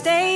stay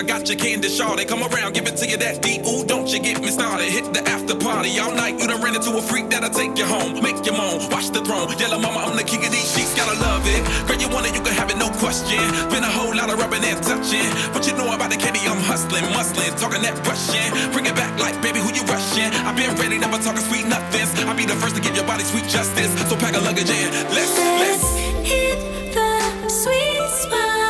I got your candy shawty. Come around, give it to you that deep. Ooh, don't you get me started. Hit the after party all night. You done ran into a freak that'll take you home. Make you moan, watch the throne. Yellow mama, I'm the king of these sheets. Gotta love it. Girl, you want it, you can have it, no question. Been a whole lot of rubbing and touching. But you know about the candy, I'm hustling, muscling, talking that Russian. Bring it back like, baby, who you rushing? I've been ready, never talking sweet nothings. I'll be the first to give your body sweet justice. So pack a luggage in. Let's, let's hit the sweet spot.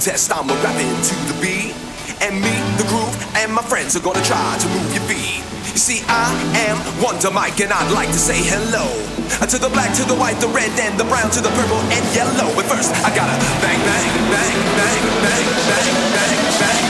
Test, I'm a rapping to the beat. And me, the groove, and my friends are gonna try to move your feet. You see, I am Wonder Mike, and I'd like to say hello. To the black, to the white, the red, and the brown, to the purple and yellow. But first, I gotta bang, bang, bang, bang, bang, bang, bang, bang, bang,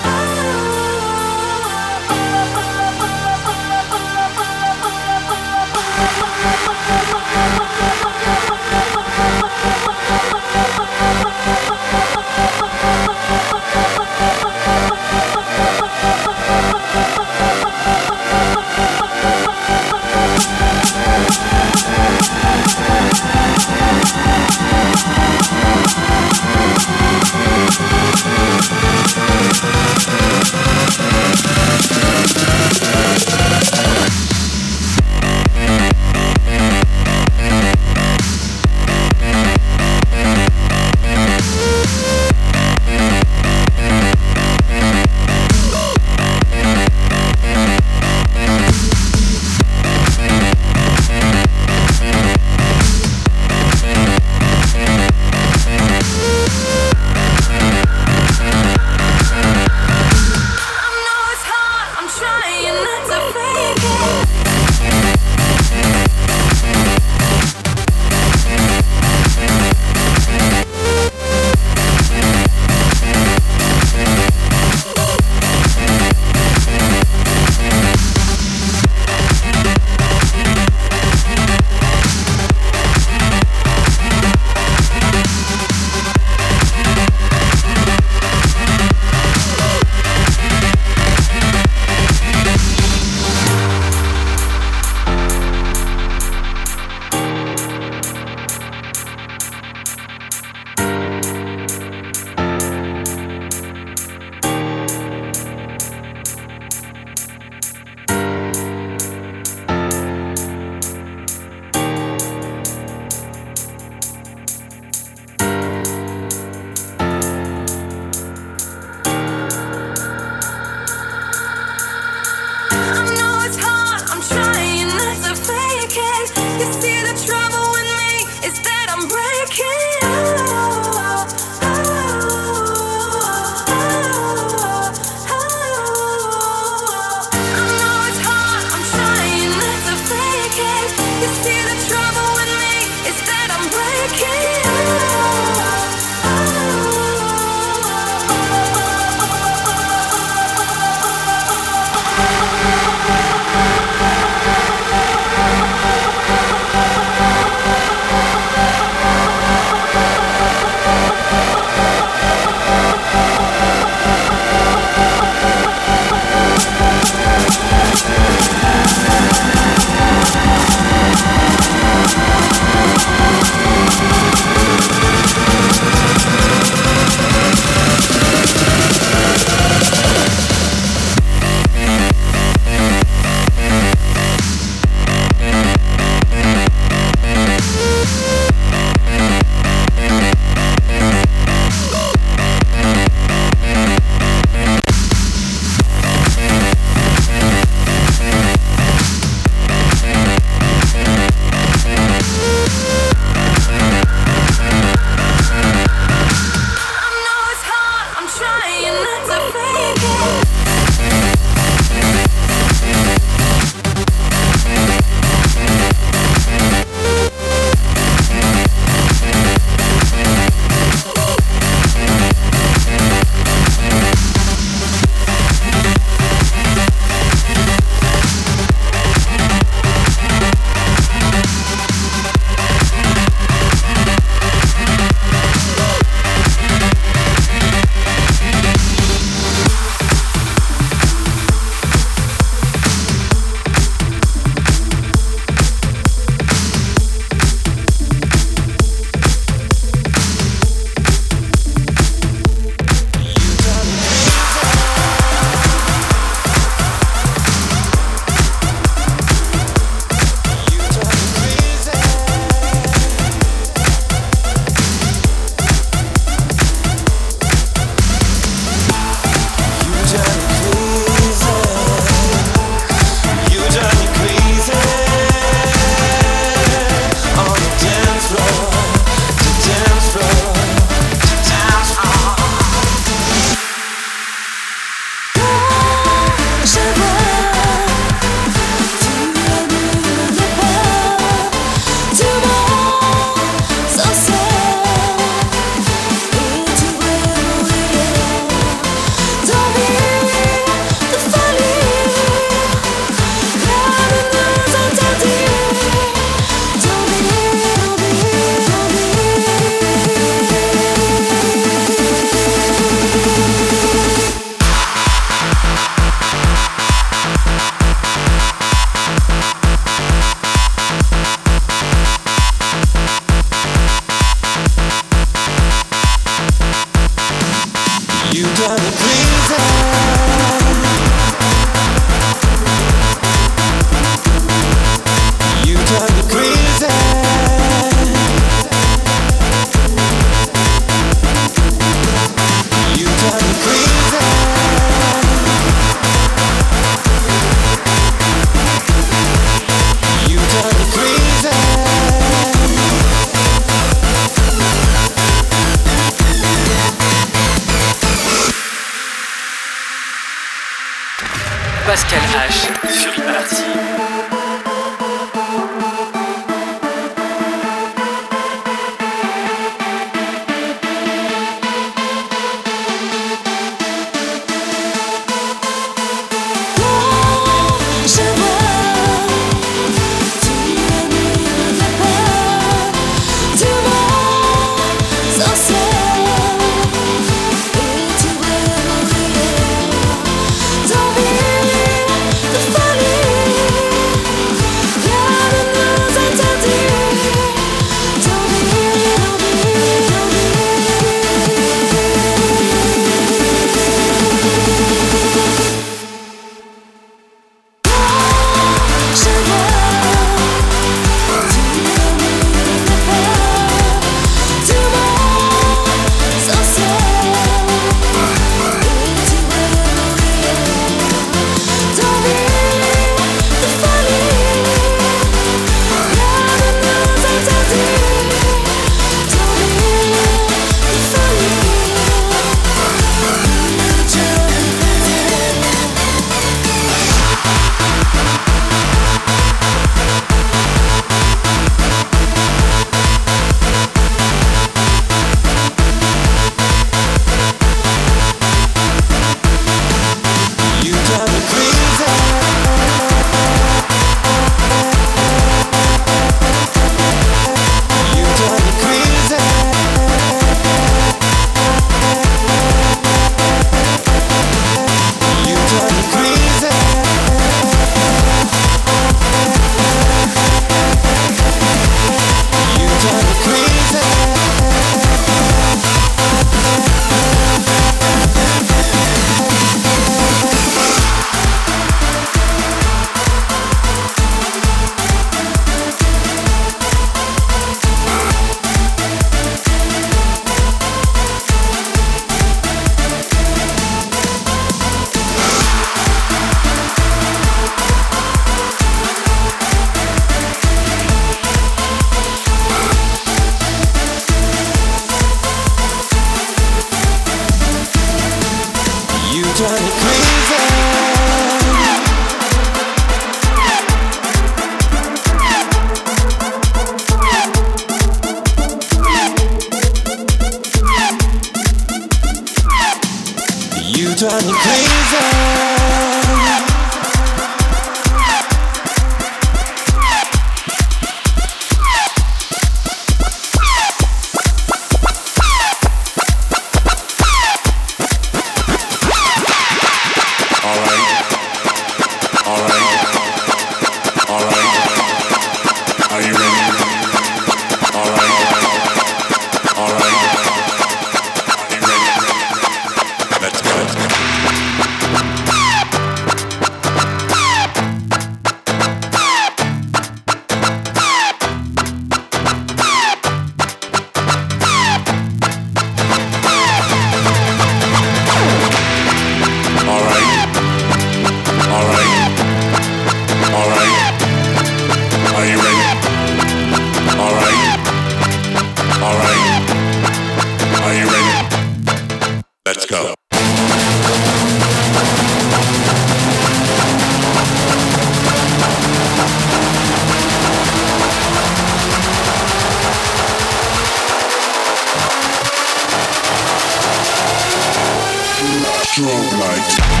strobe light.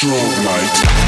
Strong light.